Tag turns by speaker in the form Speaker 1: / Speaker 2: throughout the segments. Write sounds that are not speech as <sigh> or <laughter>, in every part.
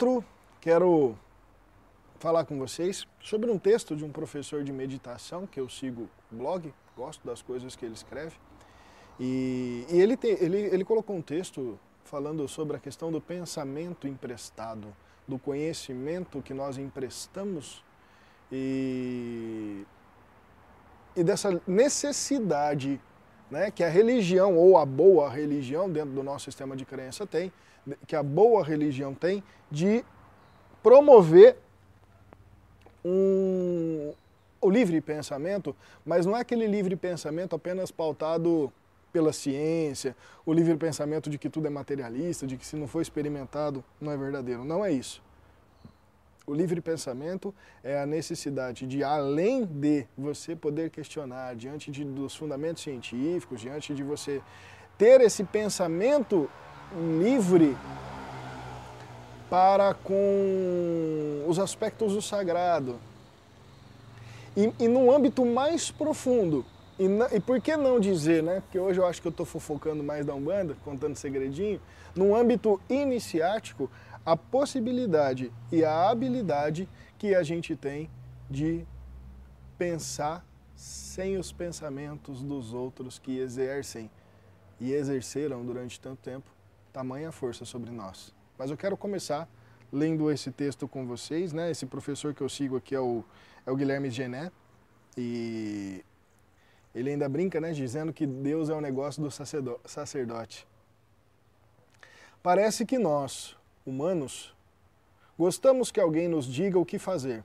Speaker 1: Encontro, quero falar com vocês sobre um texto de um professor de meditação que eu sigo blog, gosto das coisas que ele escreve. E, e ele, tem, ele, ele colocou um texto falando sobre a questão do pensamento emprestado, do conhecimento que nós emprestamos e, e dessa necessidade né, que a religião ou a boa religião dentro do nosso sistema de crença tem, que a boa religião tem de promover um, o livre pensamento, mas não é aquele livre pensamento apenas pautado pela ciência, o livre pensamento de que tudo é materialista, de que se não for experimentado não é verdadeiro. Não é isso. O livre pensamento é a necessidade de, além de você poder questionar diante de, dos fundamentos científicos, diante de você ter esse pensamento livre para com os aspectos do sagrado. E, e num âmbito mais profundo, e, e, por que não dizer, né? Porque hoje eu acho que eu estou fofocando mais da Umbanda, contando segredinho, num âmbito iniciático, a possibilidade e a habilidade que a gente tem de pensar sem os pensamentos dos outros que exercem e exerceram durante tanto tempo tamanha força sobre nós. Mas eu quero começar lendo esse texto com vocês, né? Esse professor que eu sigo aqui é o, é o Guilherme Gené e ele ainda brinca, né, dizendo que Deus é o negócio do sacerdote. Parece que nós, humanos, gostamos que alguém nos diga o que fazer,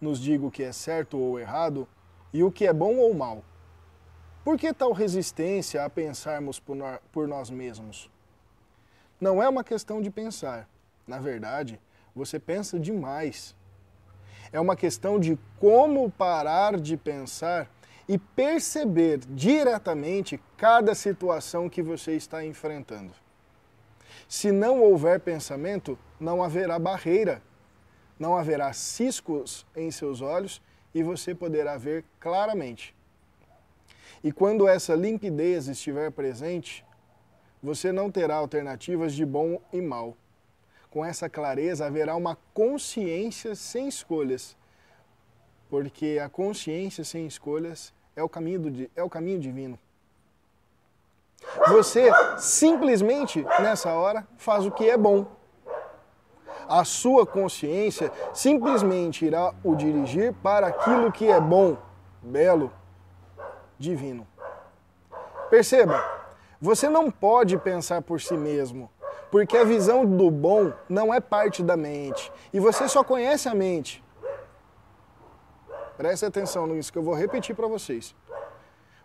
Speaker 1: nos diga o que é certo ou errado e o que é bom ou mal. Por que tal resistência a pensarmos por nós mesmos? Não é uma questão de pensar. Na verdade, você pensa demais. É uma questão de como parar de pensar e perceber diretamente cada situação que você está enfrentando. Se não houver pensamento, não haverá barreira, não haverá ciscos em seus olhos e você poderá ver claramente. E quando essa limpidez estiver presente, você não terá alternativas de bom e mal. Com essa clareza haverá uma consciência sem escolhas, porque a consciência sem escolhas é o caminho, do, é o caminho divino. Você simplesmente, nessa hora, faz o que é bom. A sua consciência simplesmente irá o dirigir para aquilo que é bom, belo, divino. Perceba, você não pode pensar por si mesmo, porque a visão do bom não é parte da mente. E você só conhece a mente. Preste atenção nisso que eu vou repetir para vocês.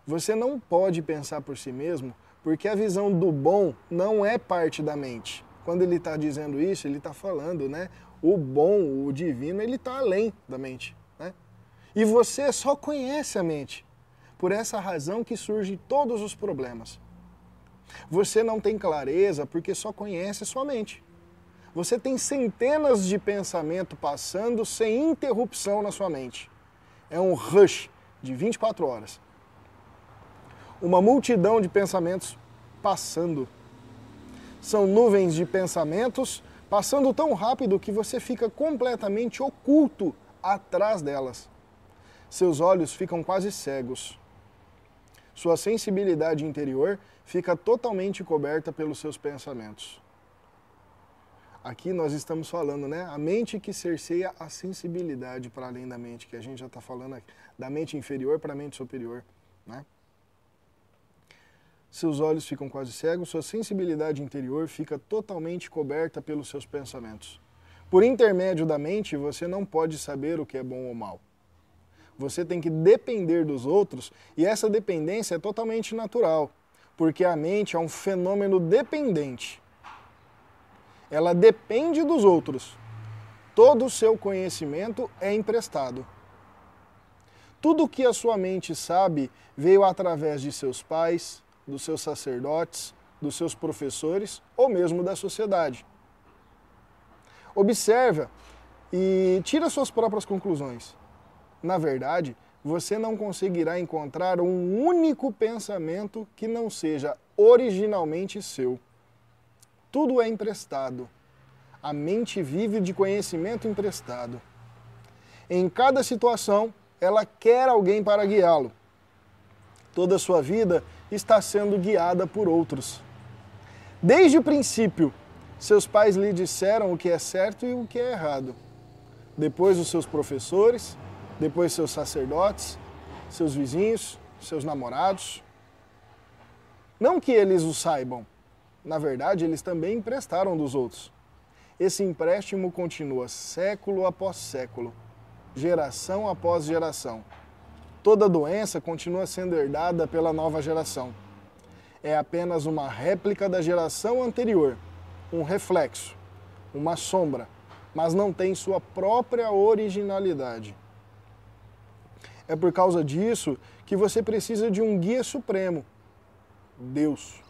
Speaker 1: Você não pode pensar por si mesmo porque a visão do bom não é parte da mente. Quando ele está dizendo isso, ele está falando, né? O bom, o divino, ele está além da mente. Né? E você só conhece a mente. Por essa razão que surgem todos os problemas. Você não tem clareza porque só conhece sua mente. Você tem centenas de pensamentos passando sem interrupção na sua mente. É um rush de 24 horas uma multidão de pensamentos passando. São nuvens de pensamentos passando tão rápido que você fica completamente oculto atrás delas. Seus olhos ficam quase cegos. Sua sensibilidade interior fica totalmente coberta pelos seus pensamentos. Aqui nós estamos falando, né? A mente que cerceia a sensibilidade para além da mente, que a gente já está falando aqui, da mente inferior para a mente superior, né? seus olhos ficam quase cegos, sua sensibilidade interior fica totalmente coberta pelos seus pensamentos. Por intermédio da mente, você não pode saber o que é bom ou mal. Você tem que depender dos outros e essa dependência é totalmente natural, porque a mente é um fenômeno dependente. Ela depende dos outros. Todo o seu conhecimento é emprestado. Tudo o que a sua mente sabe veio através de seus pais, dos seus sacerdotes, dos seus professores ou mesmo da sociedade. Observa e tira suas próprias conclusões. Na verdade, você não conseguirá encontrar um único pensamento que não seja originalmente seu. Tudo é emprestado. A mente vive de conhecimento emprestado. Em cada situação, ela quer alguém para guiá-lo. Toda a sua vida está sendo guiada por outros. Desde o princípio, seus pais lhe disseram o que é certo e o que é errado. Depois, os seus professores, depois, seus sacerdotes, seus vizinhos, seus namorados. Não que eles o saibam, na verdade, eles também emprestaram dos outros. Esse empréstimo continua século após século, geração após geração. Toda doença continua sendo herdada pela nova geração. É apenas uma réplica da geração anterior, um reflexo, uma sombra, mas não tem sua própria originalidade. É por causa disso que você precisa de um guia supremo, Deus.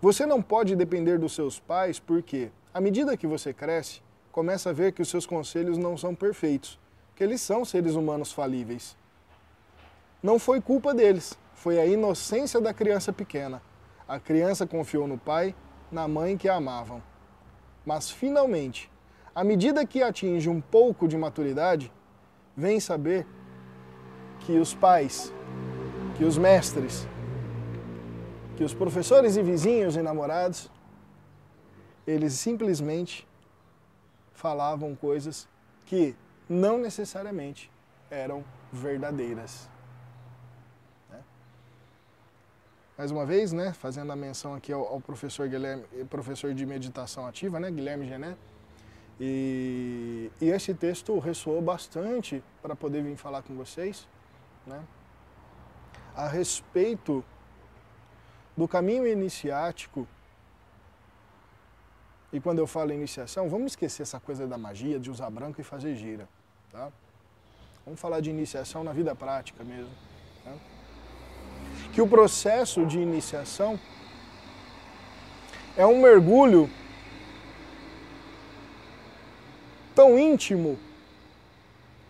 Speaker 1: Você não pode depender dos seus pais porque, à medida que você cresce, começa a ver que os seus conselhos não são perfeitos, que eles são seres humanos falíveis. Não foi culpa deles, foi a inocência da criança pequena. A criança confiou no pai, na mãe que a amavam. Mas finalmente, à medida que atinge um pouco de maturidade, vem saber que os pais, que os mestres, que os professores e vizinhos e namorados, eles simplesmente falavam coisas que não necessariamente eram verdadeiras. Né? Mais uma vez, né, fazendo a menção aqui ao, ao, professor Guilherme, professor de meditação ativa, né, Guilherme Gené, e, e esse texto ressoou bastante para poder vir falar com vocês, né, a respeito do caminho iniciático. E quando eu falo iniciação, vamos esquecer essa coisa da magia, de usar branco e fazer gira. Tá? Vamos falar de iniciação na vida prática mesmo. Tá? Que o processo de iniciação é um mergulho tão íntimo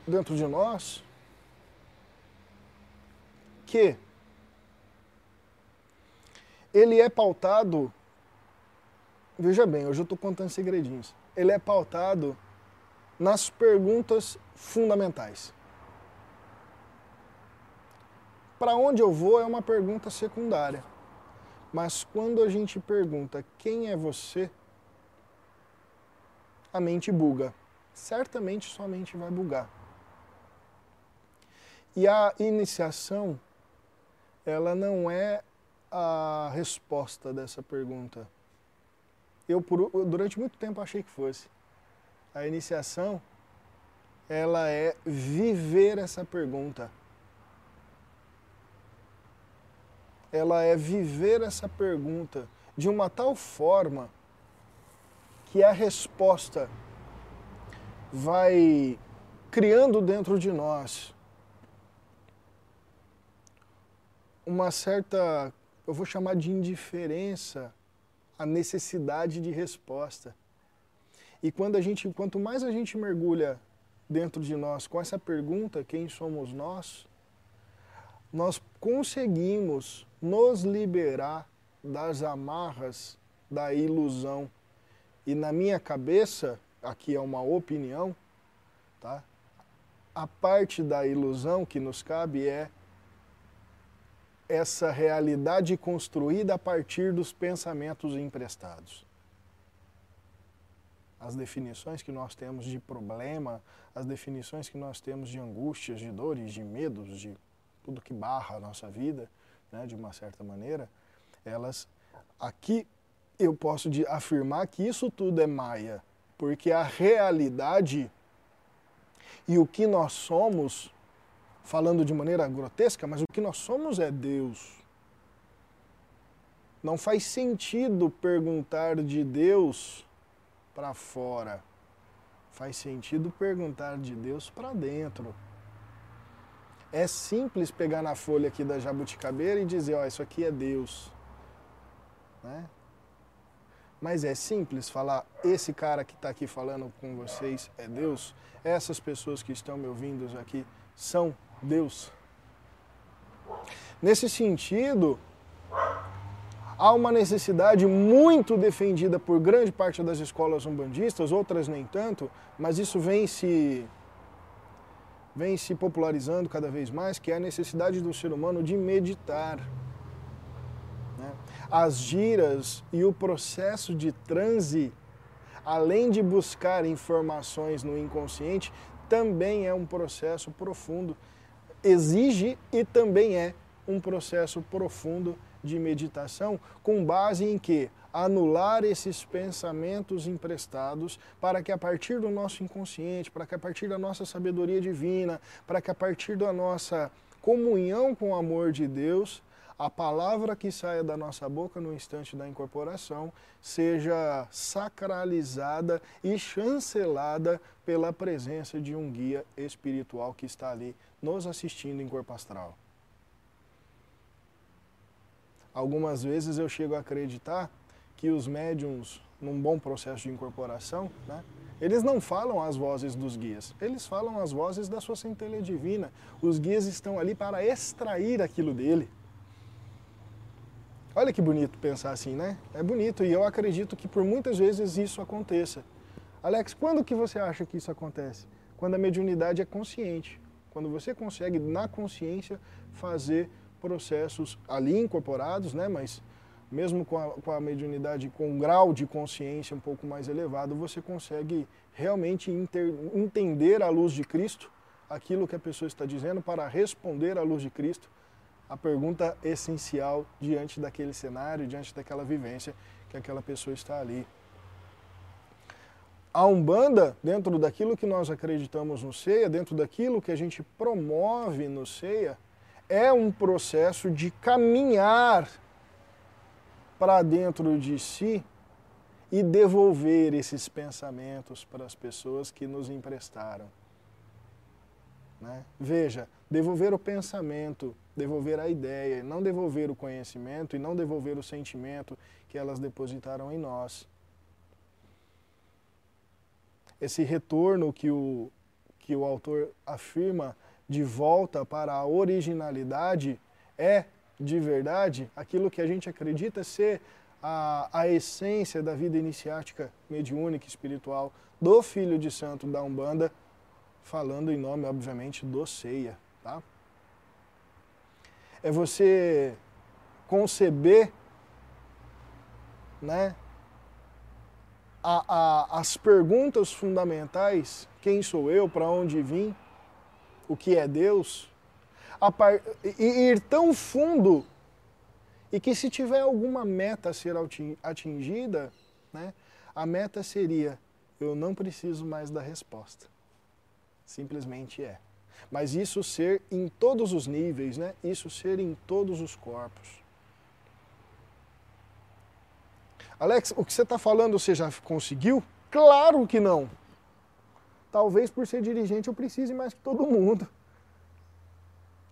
Speaker 1: dentro de nós que ele é pautado. Veja bem, hoje eu estou contando segredinhos. Ele é pautado nas perguntas fundamentais. Para onde eu vou é uma pergunta secundária. Mas quando a gente pergunta quem é você, a mente buga. Certamente sua mente vai bugar. E a iniciação, ela não é a resposta dessa pergunta? Eu, por, durante muito tempo, achei que fosse. A iniciação, ela é viver essa pergunta. Ela é viver essa pergunta de uma tal forma que a resposta vai criando dentro de nós uma certa eu vou chamar de indiferença à necessidade de resposta. E quando a gente, quanto mais a gente mergulha dentro de nós com essa pergunta, quem somos nós, nós conseguimos nos liberar das amarras da ilusão. E na minha cabeça, aqui é uma opinião, tá? A parte da ilusão que nos cabe é essa realidade construída a partir dos pensamentos emprestados. As definições que nós temos de problema, as definições que nós temos de angústias, de dores, de medos, de tudo que barra a nossa vida, né, de uma certa maneira, elas aqui eu posso afirmar que isso tudo é maia, porque a realidade e o que nós somos falando de maneira grotesca, mas o que nós somos é Deus. Não faz sentido perguntar de Deus para fora. Faz sentido perguntar de Deus para dentro. É simples pegar na folha aqui da jabuticabeira e dizer, ó, oh, isso aqui é Deus. Né? Mas é simples falar, esse cara que está aqui falando com vocês é Deus? Essas pessoas que estão me ouvindo aqui são Deus. Nesse sentido, Há uma necessidade muito defendida por grande parte das escolas umbandistas, outras nem tanto, mas isso vem se vem se popularizando cada vez mais, que é a necessidade do ser humano de meditar. Né? As giras e o processo de transe, além de buscar informações no inconsciente, também é um processo profundo. Exige e também é um processo profundo de meditação com base em que anular esses pensamentos emprestados para que a partir do nosso inconsciente, para que a partir da nossa sabedoria divina, para que a partir da nossa comunhão com o amor de Deus, a palavra que saia da nossa boca no instante da incorporação seja sacralizada e chancelada pela presença de um guia espiritual que está ali nos assistindo em corpo astral. Algumas vezes eu chego a acreditar que os médiums, num bom processo de incorporação, né, eles não falam as vozes dos guias, eles falam as vozes da sua centelha divina. Os guias estão ali para extrair aquilo dele. Olha que bonito pensar assim, né? É bonito e eu acredito que por muitas vezes isso aconteça. Alex, quando que você acha que isso acontece? Quando a mediunidade é consciente. Quando você consegue, na consciência, fazer processos ali incorporados, né? Mas mesmo com a, com a mediunidade com um grau de consciência um pouco mais elevado, você consegue realmente inter, entender à luz de Cristo aquilo que a pessoa está dizendo para responder à luz de Cristo a pergunta essencial diante daquele cenário, diante daquela vivência que aquela pessoa está ali. A Umbanda, dentro daquilo que nós acreditamos no CEIA, dentro daquilo que a gente promove no CEIA, é um processo de caminhar para dentro de si e devolver esses pensamentos para as pessoas que nos emprestaram. Né? Veja, devolver o pensamento, devolver a ideia, não devolver o conhecimento e não devolver o sentimento que elas depositaram em nós. Esse retorno que o, que o autor afirma de volta para a originalidade é, de verdade, aquilo que a gente acredita ser a, a essência da vida iniciática mediúnica espiritual do Filho de Santo da Umbanda, falando em nome, obviamente, do Ceia. Tá? É você conceber né, a, a, as perguntas fundamentais, quem sou eu, para onde vim, o que é Deus, par... e ir tão fundo e que se tiver alguma meta a ser atingida, né, a meta seria eu não preciso mais da resposta. Simplesmente é. Mas isso ser em todos os níveis, né? Isso ser em todos os corpos. Alex, o que você está falando você já conseguiu? Claro que não. Talvez por ser dirigente eu precise mais que todo mundo.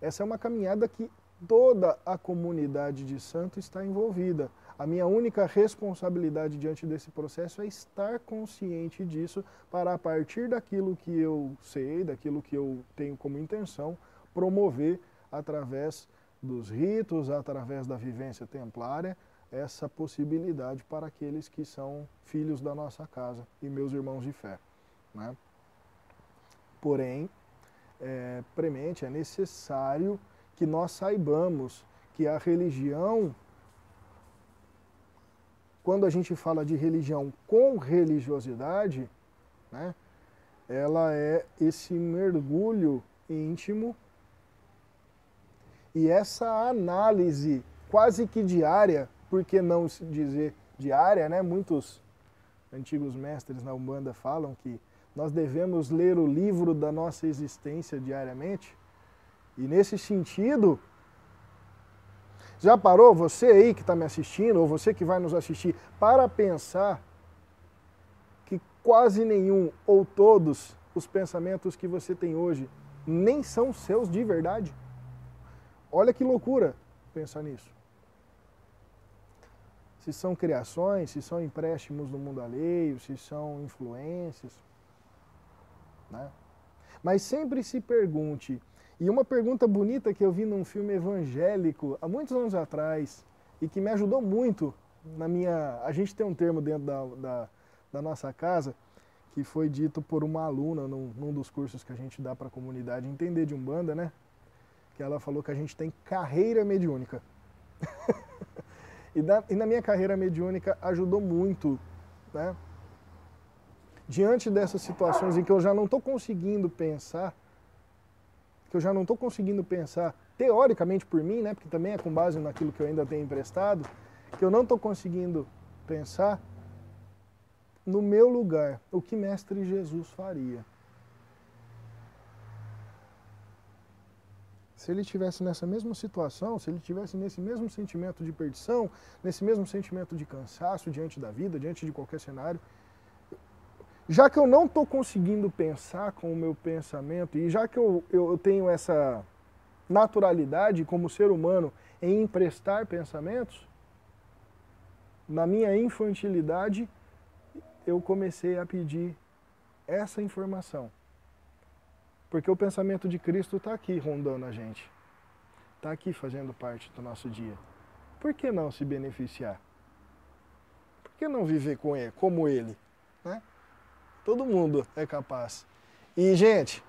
Speaker 1: Essa é uma caminhada que toda a comunidade de santo está envolvida. A minha única responsabilidade diante desse processo é estar consciente disso para a partir daquilo que eu sei, daquilo que eu tenho como intenção, promover através dos ritos, através da vivência templária, essa possibilidade para aqueles que são filhos da nossa casa e meus irmãos de fé. Né? Porém, é, premente, é necessário que nós saibamos que a religião, quando a gente fala de religião com religiosidade, né, ela é esse mergulho íntimo e essa análise quase que diária, por que não dizer diária, né? Muitos antigos mestres na Umbanda falam que nós devemos ler o livro da nossa existência diariamente. E nesse sentido, já parou você aí que está me assistindo, ou você que vai nos assistir, para pensar que quase nenhum ou todos os pensamentos que você tem hoje nem são seus de verdade? Olha que loucura pensar nisso. Se são criações, se são empréstimos do mundo alheio, se são influências. Né? Mas sempre se pergunte, e uma pergunta bonita que eu vi num filme evangélico há muitos anos atrás, e que me ajudou muito na minha. A gente tem um termo dentro da, da, da nossa casa que foi dito por uma aluna num, num dos cursos que a gente dá para a comunidade entender de Umbanda, né? Que ela falou que a gente tem carreira mediúnica. <laughs> e, da, e na minha carreira mediúnica ajudou muito, né? Diante dessas situações em que eu já não estou conseguindo pensar, que eu já não estou conseguindo pensar teoricamente por mim, né? Porque também é com base naquilo que eu ainda tenho emprestado, que eu não estou conseguindo pensar, no meu lugar, o que Mestre Jesus faria? Se ele tivesse nessa mesma situação, se ele tivesse nesse mesmo sentimento de perdição, nesse mesmo sentimento de cansaço diante da vida, diante de qualquer cenário, já que eu não estou conseguindo pensar com o meu pensamento, e já que eu, eu tenho essa naturalidade como ser humano em emprestar pensamentos, na minha infantilidade eu comecei a pedir essa informação. Porque o pensamento de Cristo está aqui rondando a gente. Está aqui fazendo parte do nosso dia. Por que não se beneficiar? Por que não viver com ele, como ele? Todo mundo é capaz. E, gente,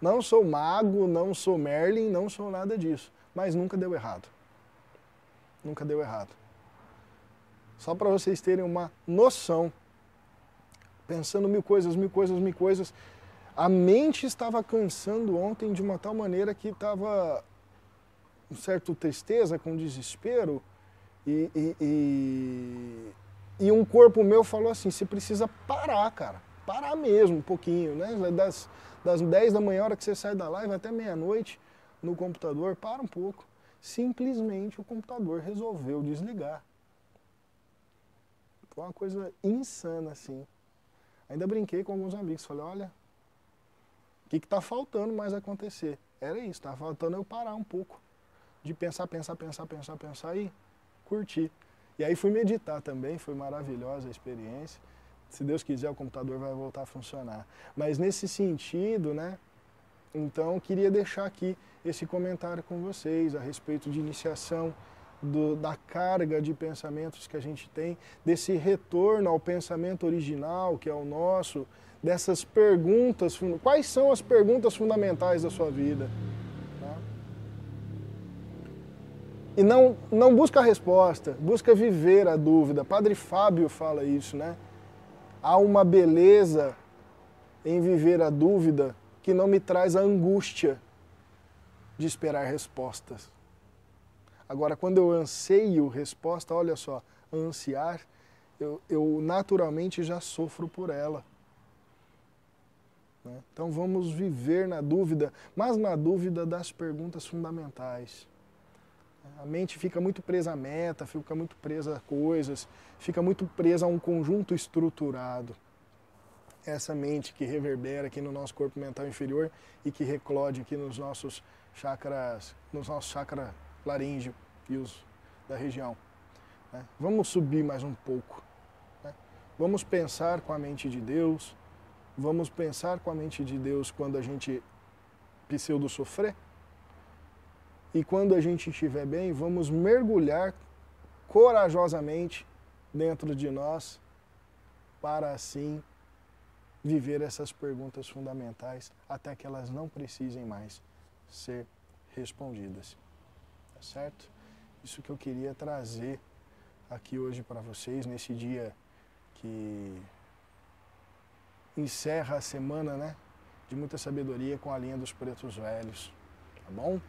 Speaker 1: não sou mago, não sou Merlin, não sou nada disso. Mas nunca deu errado. Nunca deu errado. Só para vocês terem uma noção pensando mil coisas, mil coisas, mil coisas. A mente estava cansando ontem de uma tal maneira que estava um certo tristeza, com desespero. E, e, e, e, um corpo meu falou assim, você precisa parar, cara. Parar mesmo um pouquinho, né? Das, das 10 da manhã, hora que você sai da live, até meia-noite no computador, para um pouco. Simplesmente o computador resolveu desligar. Foi uma coisa insana, assim. Ainda brinquei com alguns amigos, falei, olha, o que está faltando mais acontecer? Era isso, estava faltando eu parar um pouco de pensar, pensar, pensar, pensar, pensar e curtir. E aí fui meditar também, foi maravilhosa a experiência. Se Deus quiser, o computador vai voltar a funcionar. Mas nesse sentido, né? Então, queria deixar aqui esse comentário com vocês a respeito de iniciação do, da carga de pensamentos que a gente tem, desse retorno ao pensamento original, que é o nosso, dessas perguntas, quais são as perguntas fundamentais da sua vida? Tá? E não, não busca a resposta, busca viver a dúvida. Padre Fábio fala isso, né? Há uma beleza em viver a dúvida que não me traz a angústia de esperar respostas. Agora, quando eu anseio resposta, olha só, ansiar, eu, eu naturalmente já sofro por ela. Né? Então vamos viver na dúvida, mas na dúvida das perguntas fundamentais. A mente fica muito presa à meta, fica muito presa a coisas, fica muito presa a um conjunto estruturado. Essa mente que reverbera aqui no nosso corpo mental inferior e que reclode aqui nos nossos chakras, nos nossos chakras laríngeo e os da região. Né? Vamos subir mais um pouco. Né? Vamos pensar com a mente de Deus. Vamos pensar com a mente de Deus quando a gente pseudo sofrer. E quando a gente estiver bem, vamos mergulhar corajosamente dentro de nós para assim viver essas perguntas fundamentais até que elas não precisem mais ser respondidas certo? Isso que eu queria trazer aqui hoje para vocês, nesse dia que encerra a semana, né? De muita sabedoria com a linha dos pretos velhos, tá bom?